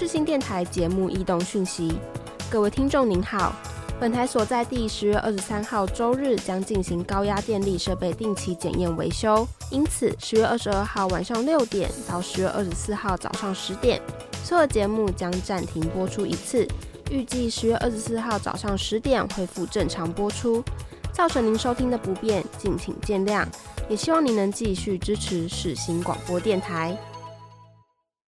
世新电台节目异动讯息，各位听众您好，本台所在地十月二十三号周日将进行高压电力设备定期检验维修，因此十月二十二号晚上六点到十月二十四号早上十点，所有节目将暂停播出一次，预计十月二十四号早上十点恢复正常播出，造成您收听的不便，敬请见谅，也希望您能继续支持世新广播电台。